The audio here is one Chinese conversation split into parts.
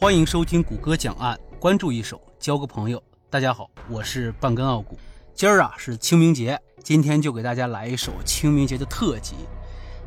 欢迎收听谷歌讲案，关注一手，交个朋友。大家好，我是半根傲骨。今儿啊是清明节，今天就给大家来一首清明节的特辑。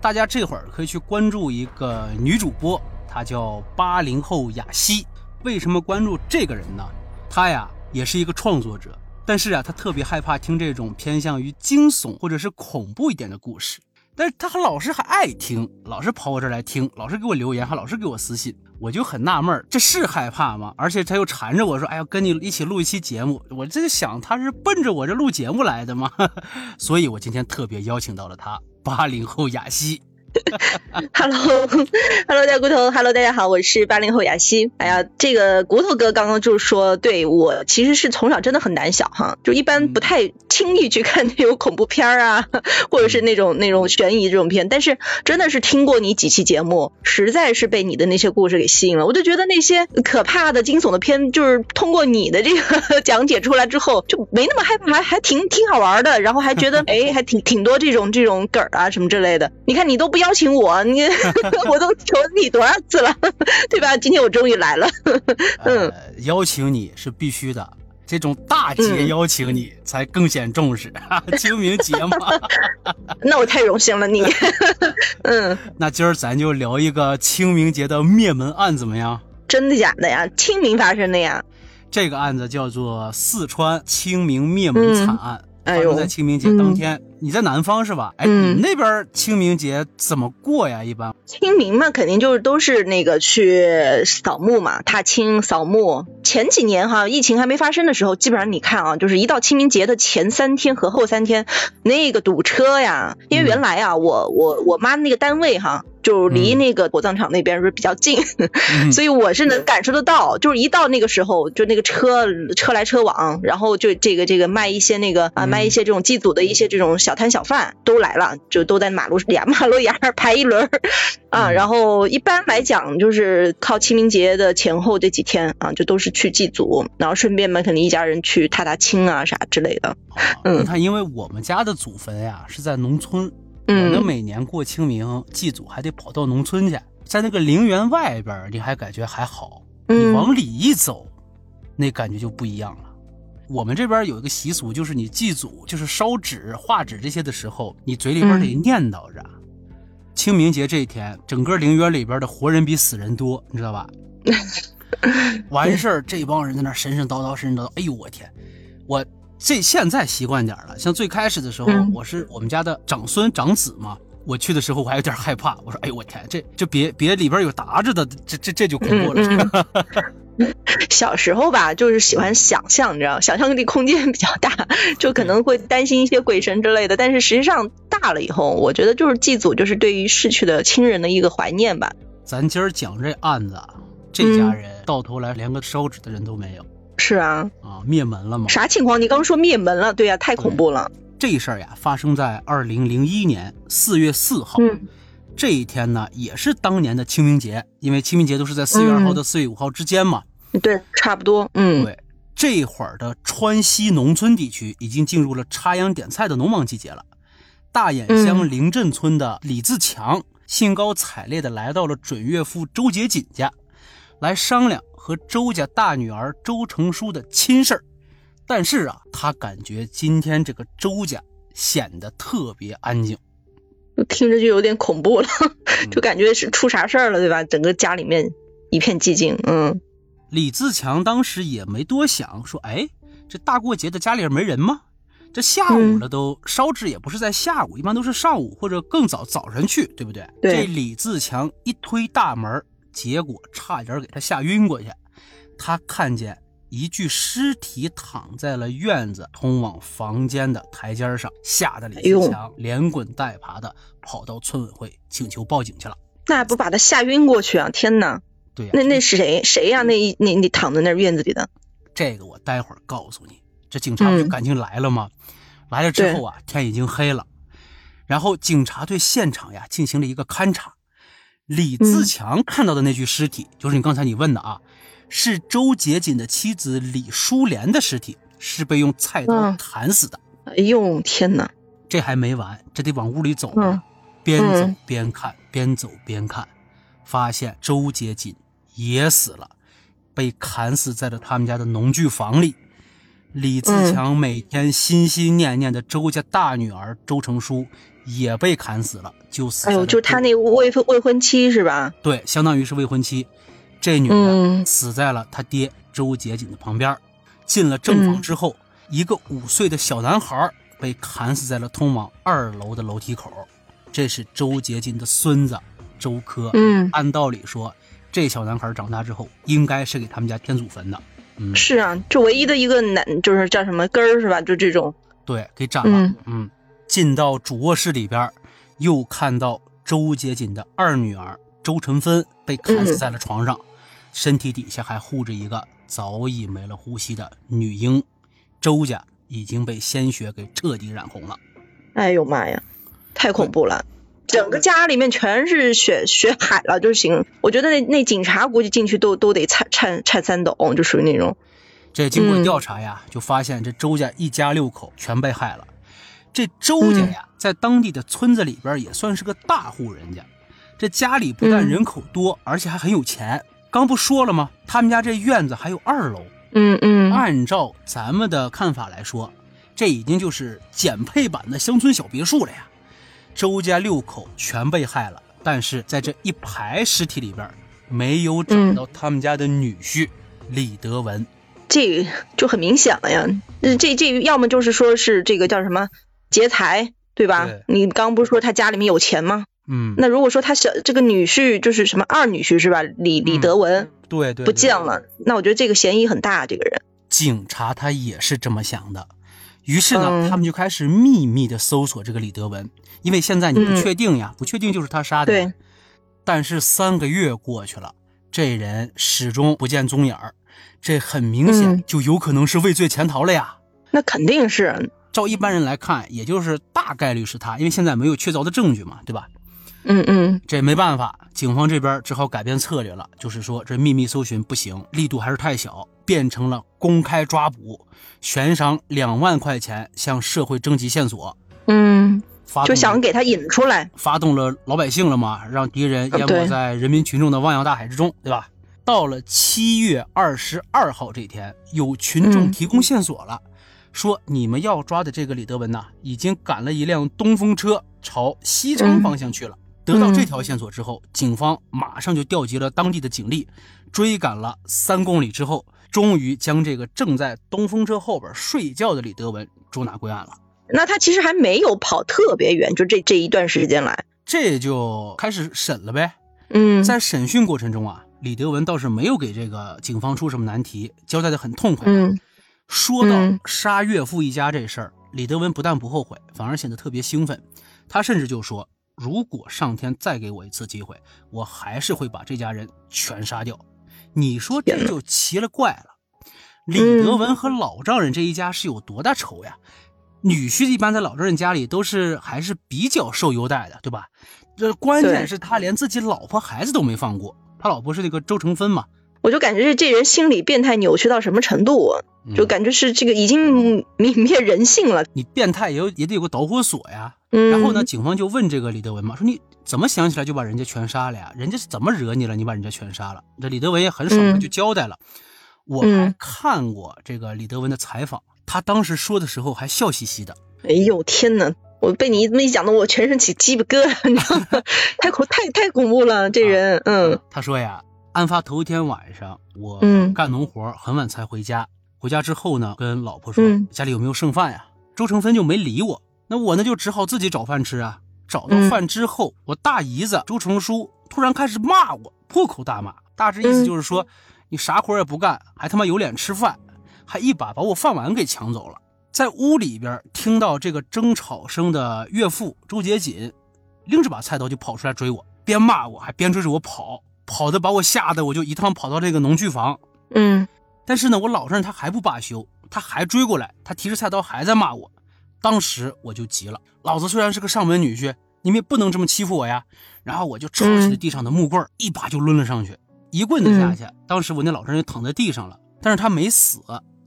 大家这会儿可以去关注一个女主播，她叫八零后雅西。为什么关注这个人呢？她呀也是一个创作者，但是啊她特别害怕听这种偏向于惊悚或者是恐怖一点的故事。但是他还老是还爱听，老是跑我这儿来听，老是给我留言，还老是给我私信，我就很纳闷这是害怕吗？而且他又缠着我说：“哎呀，跟你一起录一期节目。”我这就想，他是奔着我这录节目来的吗？所以我今天特别邀请到了他，八零后雅西。Hello，Hello，大家骨头，Hello，大家好，我是八零后雅西。哎呀，这个骨头哥刚刚就是说，对我其实是从小真的很胆小哈，就一般不太轻易去看那种恐怖片啊，或者是那种那种悬疑这种片。但是真的是听过你几期节目，实在是被你的那些故事给吸引了。我就觉得那些可怕的惊悚的片，就是通过你的这个 讲解出来之后，就没那么害怕，还还挺挺好玩的。然后还觉得哎，还挺挺多这种这种梗啊什么之类的。你看你都不要。邀请我，你 我都求你多少次了，对吧？今天我终于来了。嗯，邀请你是必须的，这种大节邀请你才更显重视。清明节嘛，那我太荣幸了，你。嗯，那今儿咱就聊一个清明节的灭门案，怎么样？真的假的呀？清明发生的呀？这个案子叫做四川清明灭门惨案。发生在清明节当天，你在南方是吧？哎，你那边清明节怎么过呀？一般清明嘛，肯定就是都是那个去扫墓嘛，踏青扫墓。前几年哈，疫情还没发生的时候，基本上你看啊，就是一到清明节的前三天和后三天，那个堵车呀。因为原来啊，我我我妈那个单位哈。就离那个火葬场那边是比较近，所以我是能感受得到。就是一到那个时候，就那个车车来车往，然后就这个这个卖一些那个啊卖一些这种祭祖的一些这种小摊小贩都来了，就都在马路两马路牙排一轮 啊。然后一般来讲，就是靠清明节的前后这几天啊，就都是去祭祖，然后顺便嘛，肯定一家人去踏踏青啊啥之类的。嗯，你看，因为我们家的祖坟呀是在农村。我们每年过清明祭祖还得跑到农村去，在那个陵园外边，你还感觉还好，你往里一走，那感觉就不一样了。我们这边有一个习俗，就是你祭祖，就是烧纸、画纸这些的时候，你嘴里边得念叨着。清明节这一天，整个陵园里边的活人比死人多，你知道吧？完事儿，这帮人在那神神叨叨，神神叨叨。哎呦我天，我。这现在习惯点了，像最开始的时候，我是我们家的长孙长子嘛，我去的时候我还有点害怕，我说：“哎呦我天，这这别别里边有达着的，这这这就恐怖了。” 小时候吧，就是喜欢想象，你知道，想象力空间比较大，就可能会担心一些鬼神之类的。但是实际上大了以后，我觉得就是祭祖，就是对于逝去的亲人的一个怀念吧。咱今儿讲这案子，这家人到头来连个烧纸的人都没有。是啊，啊，灭门了吗？啥情况？你刚说灭门了，对呀，太恐怖了。这事儿呀，发生在二零零一年四月四号，这一天呢，也是当年的清明节，因为清明节都是在四月二号到四月五号之间嘛。对，差不多。嗯，对，这会儿的川西农村地区已经进入了插秧点菜的农忙季节了。大眼乡灵镇村的李自强兴高采烈地来到了准岳父周杰锦家，来商量。和周家大女儿周成书的亲事儿，但是啊，他感觉今天这个周家显得特别安静，听着就有点恐怖了，就感觉是出啥事儿了，对吧？整个家里面一片寂静。嗯，李自强当时也没多想，说：“哎，这大过节的家里没人吗？这下午了都烧纸也不是在下午，一般都是上午或者更早早晨去，对不对？”对。这李自强一推大门。结果差点给他吓晕过去，他看见一具尸体躺在了院子通往房间的台阶上，吓得李自强连滚带爬的跑到村委会请求报警去了。那不把他吓晕过去啊？天哪！对，那那是谁谁呀？那那那躺在那院子里的？这个我待会儿告诉你。这警察不就赶紧来了吗？来了之后啊，天已经黑了，然后警察对现场呀进行了一个勘查。李自强看到的那具尸体，就是你刚才你问的啊，是周杰锦的妻子李淑莲的尸体，是被用菜刀砍死的。哎呦天哪！这还没完，这得往屋里走呢。边走边看，边走边看，发现周杰锦也死了，被砍死在了他们家的农具房里。李自强每天心心念念的周家大女儿周成书也被砍死了，就死。哎呦，就他那未婚未婚妻是吧？对，相当于是未婚妻。这女的死在了他爹周杰锦的旁边。进了正房之后，一个五岁的小男孩被砍死在了通往二楼的楼梯口。这是周杰锦的孙子周科。嗯，按道理说，这小男孩长大之后应该是给他们家添祖坟的。嗯，是啊，这唯一的一个男，就是叫什么根儿是吧？就这种。对，给斩了。嗯，进到主卧室里边，又看到周洁锦的二女儿周晨芬被砍死在了床上，身体底下还护着一个早已没了呼吸的女婴。周家已经被鲜血给彻底染红了。哎呦妈呀，太恐怖了！整个家里面全是血血海了，就行。我觉得那那警察估计进去都都得颤颤颤三抖，就属于那种。这经过调查呀，就发现这周家一家六口全被害了。这周家呀，在当地的村子里边也算是个大户人家。这家里不但人口多，而且还很有钱。刚不说了吗？他们家这院子还有二楼。嗯嗯。按照咱们的看法来说，这已经就是减配版的乡村小别墅了呀。周家六口全被害了，但是在这一排尸体里边，没有找到他们家的女婿李德文，这就很明显了呀。这这要么就是说是这个叫什么劫财，对吧？你刚不是说他家里面有钱吗？嗯。那如果说他小这个女婿就是什么二女婿是吧？李李德文，对对，不见了。那我觉得这个嫌疑很大，这个人。警察他也是这么想的。于是呢，他们就开始秘密的搜索这个李德文，因为现在你不确定呀，不确定就是他杀的。对。但是三个月过去了，这人始终不见踪影儿，这很明显就有可能是畏罪潜逃了呀。那肯定是，照一般人来看，也就是大概率是他，因为现在没有确凿的证据嘛，对吧？嗯嗯。这没办法，警方这边只好改变策略了，就是说这秘密搜寻不行，力度还是太小，变成了公开抓捕。悬赏两万块钱向社会征集线索，嗯，发就想给他引出来，发动了老百姓了嘛，让敌人淹没在人民群众的汪洋大海之中，对吧？到了七月二十二号这天，有群众提供线索了，说你们要抓的这个李德文呐，已经赶了一辆东风车朝西昌方向去了。得到这条线索之后，警方马上就调集了当地的警力，追赶了三公里之后。终于将这个正在东风车后边睡觉的李德文捉拿归案了。那他其实还没有跑特别远，就这这一段时间来，这就开始审了呗。嗯，在审讯过程中啊，李德文倒是没有给这个警方出什么难题，交代的很痛快。嗯，说到杀岳父一家这事儿，李德文不但不后悔，反而显得特别兴奋。他甚至就说：“如果上天再给我一次机会，我还是会把这家人全杀掉。”你说这就奇了怪了，李德文和老丈人这一家是有多大仇呀？女婿一般在老丈人家里都是还是比较受优待的，对吧？这关键是他连自己老婆孩子都没放过，他老婆是那个周成芬嘛。我就感觉这这人心理变态扭曲到什么程度，就感觉是这个已经泯灭人性了。你变态也有也得有个导火索呀。然后呢，警方就问这个李德文嘛，说你。怎么想起来就把人家全杀了呀？人家是怎么惹你了？你把人家全杀了？这李德文也很爽，快就交代了。我还看过这个李德文的采访，他当时说的时候还笑嘻嘻的。哎呦天哪！我被你这么一讲的，我全身起鸡巴疙瘩，你知道吗？太恐太太恐怖了，这人。嗯。他说呀，案发头一天晚上，我干农活很晚才回家。回家之后呢，跟老婆说家里有没有剩饭呀？周成芬就没理我，那我呢就只好自己找饭吃啊。找到饭之后，我大姨子周成书突然开始骂我，破口大骂，大致意思就是说，你啥活也不干，还他妈有脸吃饭，还一把把我饭碗给抢走了。在屋里边听到这个争吵声的岳父周杰锦，拎着把菜刀就跑出来追我，边骂我还边追着我跑，跑的把我吓得我就一趟跑到这个农具房。嗯，但是呢，我老丈人他还不罢休，他还追过来，他提着菜刀还在骂我。当时我就急了，老子虽然是个上门女婿，你们也不能这么欺负我呀！然后我就抄起了地上的木棍，一把就抡了上去，一棍子下去。当时我那老丈人就躺在地上了，但是他没死。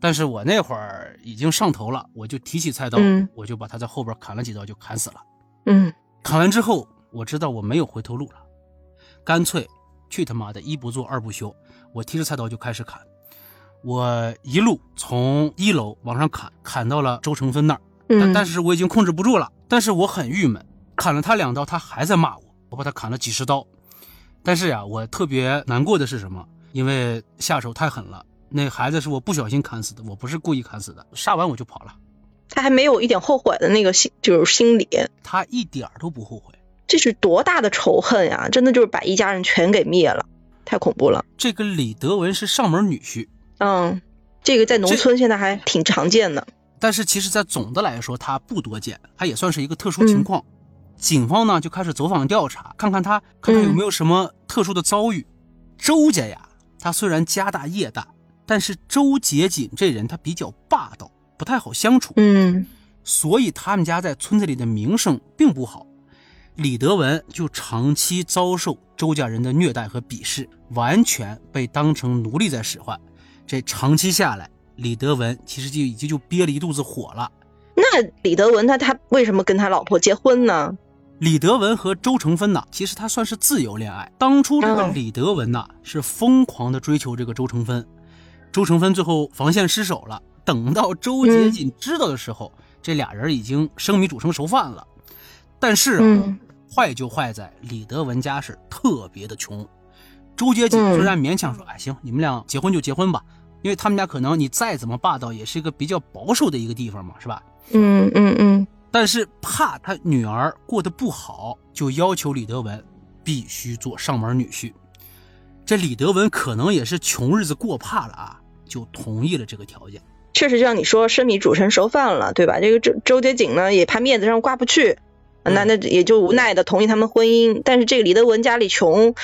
但是我那会儿已经上头了，我就提起菜刀，我就把他在后边砍了几刀，就砍死了。嗯，砍完之后，我知道我没有回头路了，干脆去他妈的一不做二不休，我提着菜刀就开始砍。我一路从一楼往上砍，砍到了周成芬那儿，但但是我已经控制不住了。但是我很郁闷，砍了他两刀，他还在骂我，我把他砍了几十刀。但是呀，我特别难过的是什么？因为下手太狠了，那孩子是我不小心砍死的，我不是故意砍死的。杀完我就跑了，他还没有一点后悔的那个心，就是心理，他一点都不后悔。这是多大的仇恨呀！真的就是把一家人全给灭了，太恐怖了。这个李德文是上门女婿。嗯，这个在农村现在还挺常见的，但是其实，在总的来说，他不多见，他也算是一个特殊情况。警方呢就开始走访调查，看看他，看看有没有什么特殊的遭遇。周家呀，他虽然家大业大，但是周杰锦这人他比较霸道，不太好相处。嗯，所以他们家在村子里的名声并不好。李德文就长期遭受周家人的虐待和鄙视，完全被当成奴隶在使唤。这长期下来，李德文其实就已经就憋了一肚子火了。那李德文他他为什么跟他老婆结婚呢？李德文和周成芬呐，其实他算是自由恋爱。当初这个李德文呐是疯狂的追求这个周成芬，周成芬最后防线失守了。等到周杰锦知道的时候，这俩人已经生米煮成熟饭了。但是啊，坏就坏在李德文家是特别的穷。周杰锦虽然勉强说：“哎，行，你们俩结婚就结婚吧。”因为他们家可能你再怎么霸道，也是一个比较保守的一个地方嘛，是吧？嗯嗯嗯。但是怕他女儿过得不好，就要求李德文必须做上门女婿。这李德文可能也是穷日子过怕了啊，就同意了这个条件。确实，就像你说，生米煮成熟饭了，对吧？这个周周杰锦呢，也怕面子上挂不去。那那也就无奈的同意他们婚姻，但是这个李德文家里穷，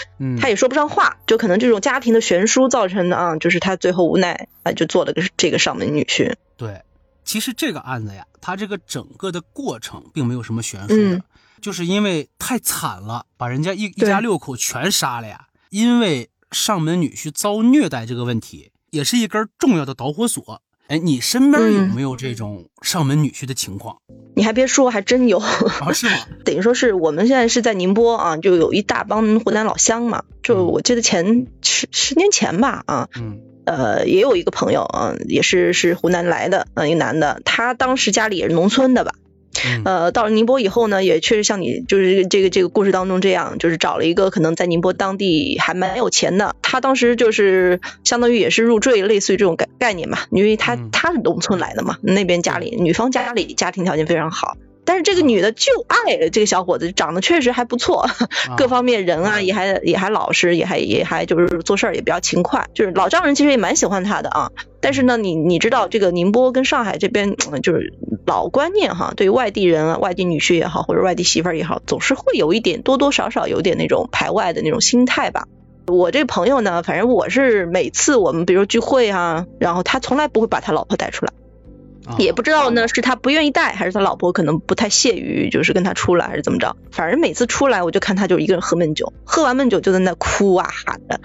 他也说不上话，就可能这种家庭的悬殊造成的啊，就是他最后无奈啊，就做了个这个上门女婿。对，其实这个案子呀，他这个整个的过程并没有什么悬殊的，就是因为太惨了，把人家一一家六口全杀了呀。因为上门女婿遭虐待这个问题，也是一根重要的导火索。哎，你身边有没有这种上门女婿的情况？你还别说，还真有。啊，是吗？等于说是我们现在是在宁波啊，就有一大帮湖南老乡嘛。就我记得前十十年前吧，啊，嗯，呃，也有一个朋友啊，也是是湖南来的，嗯，一个男的，他当时家里也是农村的吧。呃，到了宁波以后呢，也确实像你就是这个这个故事当中这样，就是找了一个可能在宁波当地还蛮有钱的。他当时就是相当于也是入赘，类似于这种概概念嘛，因为他他是农村来的嘛，那边家里女方家里家庭条件非常好。但是这个女的就爱这个小伙子，长得确实还不错，各方面人啊也还也还老实，也还也还就是做事儿也比较勤快，就是老丈人其实也蛮喜欢他的啊。但是呢，你你知道这个宁波跟上海这边就是老观念哈，对于外地人啊、外地女婿也好，或者外地媳妇儿也好，总是会有一点多多少少有点那种排外的那种心态吧。我这朋友呢，反正我是每次我们比如聚会啊，然后他从来不会把他老婆带出来。也不知道呢，是他不愿意带，还是他老婆可能不太屑于，就是跟他出来，还是怎么着？反正每次出来，我就看他就一个人喝闷酒，喝完闷酒就在那哭啊喊的，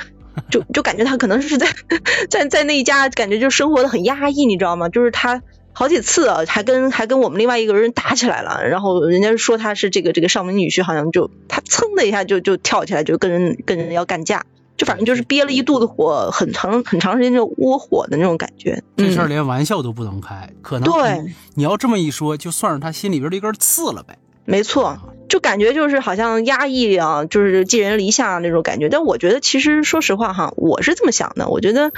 就 就感觉他可能是在 在在那一家，感觉就生活的很压抑，你知道吗？就是他好几次啊，还跟还跟我们另外一个人打起来了，然后人家说他是这个这个上门女婿，好像就他噌的一下就就跳起来，就跟人跟人要干架。就反正就是憋了一肚子火，很长很长时间就窝火的那种感觉。这事儿连玩笑都不能开，可能对你要这么一说，就算是他心里边的一根刺了呗。没错，就感觉就是好像压抑啊，就是寄人篱下那种感觉。但我觉得其实说实话哈，我是这么想的，我觉得。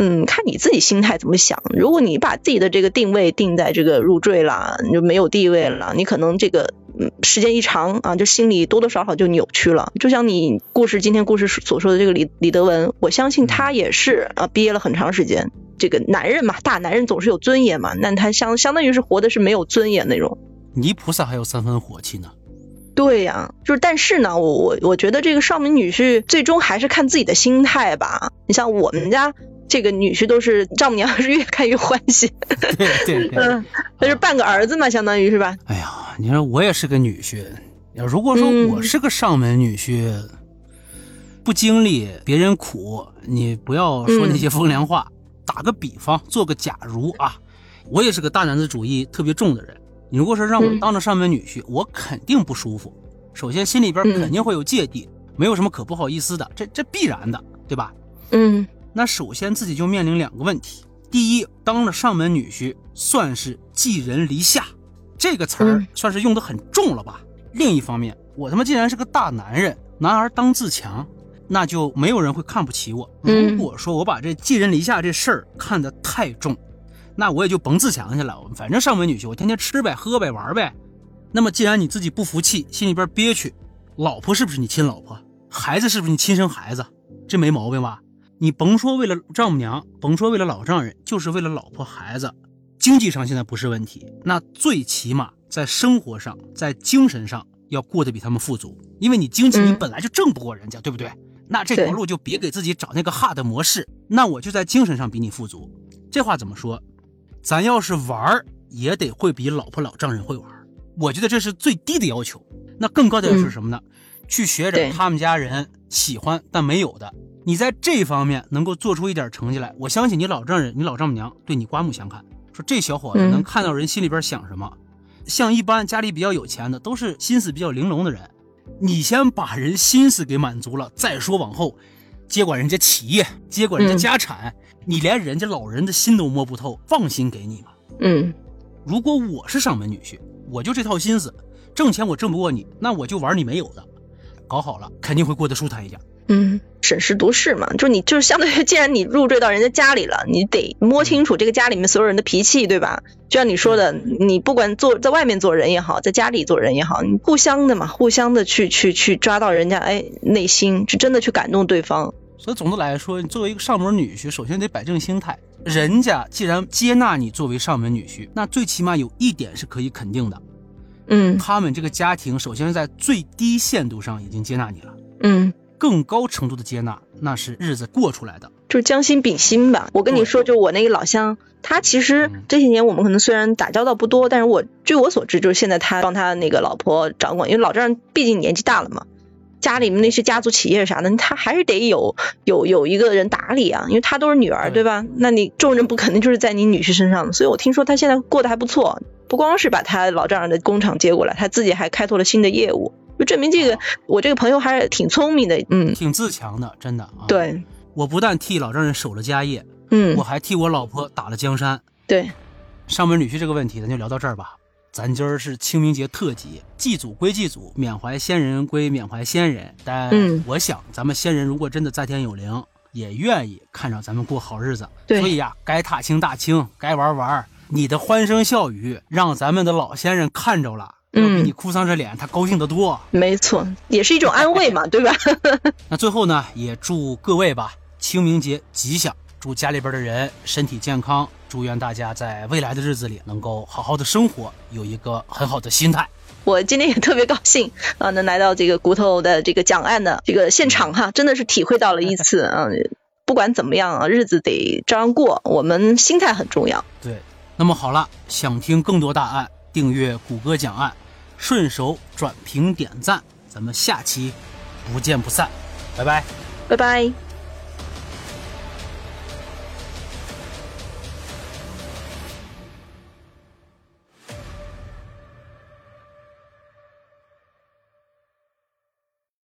嗯，看你自己心态怎么想。如果你把自己的这个定位定在这个入赘了，你就没有地位了，你可能这个嗯时间一长啊，就心里多多少少就扭曲了。就像你故事今天故事所说的这个李李德文，我相信他也是啊憋了很长时间。这个男人嘛，大男人总是有尊严嘛，那他相相当于是活的是没有尊严那种。泥菩萨还有三分火气呢。对呀，就是但是呢，我我我觉得这个上门女婿最终还是看自己的心态吧。你像我们家。这个女婿都是丈母娘是越看越欢喜，对对对，嗯，那是半个儿子嘛，相当于是吧？你说我也是个女婿，要如果说我是个上门女婿，不经历别人苦，你不要说那些风凉话。打个比方，做个假如啊，我也是个大男子主义特别重的人，你如果说让我当着上门女婿，我肯定不舒服。首先心里边肯定会有芥蒂，没有什么可不好意思的，这这必然的，对吧？嗯。那首先自己就面临两个问题：第一，当了上门女婿，算是寄人篱下，这个词儿算是用的很重了吧？另一方面，我他妈既然是个大男人，男儿当自强，那就没有人会看不起我。如果说我把这寄人篱下这事儿看得太重，那我也就甭自强去了。反正上门女婿，我天天吃呗、喝呗、玩呗。那么既然你自己不服气，心里边憋屈，老婆是不是你亲老婆？孩子是不是你亲生孩子？这没毛病吧？你甭说为了丈母娘，甭说为了老丈人，就是为了老婆孩子，经济上现在不是问题，那最起码在生活上，在精神上要过得比他们富足，因为你经济你本来就挣不过人家，对不对？那这条路就别给自己找那个 hard 模式，那我就在精神上比你富足。这话怎么说？咱要是玩儿也得会比老婆老丈人会玩，我觉得这是最低的要求。那更高的要求是什么呢？去学着他们家人喜欢但没有的。你在这方面能够做出一点成绩来，我相信你老丈人、你老丈母娘对你刮目相看，说这小伙子能看到人心里边想什么。像一般家里比较有钱的，都是心思比较玲珑的人。你先把人心思给满足了，再说往后接管人家企业、接管人家家产，你连人家老人的心都摸不透，放心给你吗？嗯，如果我是上门女婿，我就这套心思，挣钱我挣不过你，那我就玩你没有的，搞好了肯定会过得舒坦一点。嗯，审时度势嘛，就你就是相对于，既然你入赘到人家家里了，你得摸清楚这个家里面所有人的脾气，对吧？就像你说的，你不管做在外面做人也好，在家里做人也好，你互相的嘛，互相的去去去抓到人家哎内心，是真的去感动对方。所以总的来说，你作为一个上门女婿，首先得摆正心态。人家既然接纳你作为上门女婿，那最起码有一点是可以肯定的，嗯，他们这个家庭首先在最低限度上已经接纳你了，嗯。更高程度的接纳，那是日子过出来的，就是将心比心吧。我跟你说，就我那个老乡，他其实这些年我们可能虽然打交道不多，但是我据我所知，就是现在他帮他那个老婆掌管，因为老丈人毕竟年纪大了嘛，家里面那些家族企业啥的，他还是得有有有一个人打理啊，因为他都是女儿，对吧？那你重任不肯定就是在你女婿身上，所以我听说他现在过得还不错，不光是把他老丈人的工厂接过来，他自己还开拓了新的业务。就证明这个，我这个朋友还是挺聪明的，嗯，挺自强的，真的啊。对，我不但替老丈人守了家业，嗯，我还替我老婆打了江山。对，上门女婿这个问题，咱就聊到这儿吧。咱今儿是清明节特辑，祭祖归祭祖，缅怀先人归缅怀先人。但我想，咱们先人如果真的在天有灵，也愿意看着咱们过好日子。对，所以呀，该踏青踏青，该玩玩，你的欢声笑语让咱们的老先人看着了。嗯，你哭丧着脸，他高兴得多。没错，也是一种安慰嘛，对吧？那最后呢，也祝各位吧，清明节吉祥，祝家里边的人身体健康，祝愿大家在未来的日子里能够好好的生活，有一个很好的心态。我今天也特别高兴啊，能来到这个骨头的这个讲案的这个现场哈，真的是体会到了一次啊，不管怎么样啊，日子得照样过，我们心态很重要。对，那么好了，想听更多大案。订阅谷歌讲案，顺手转评点赞，咱们下期不见不散，拜拜，拜拜。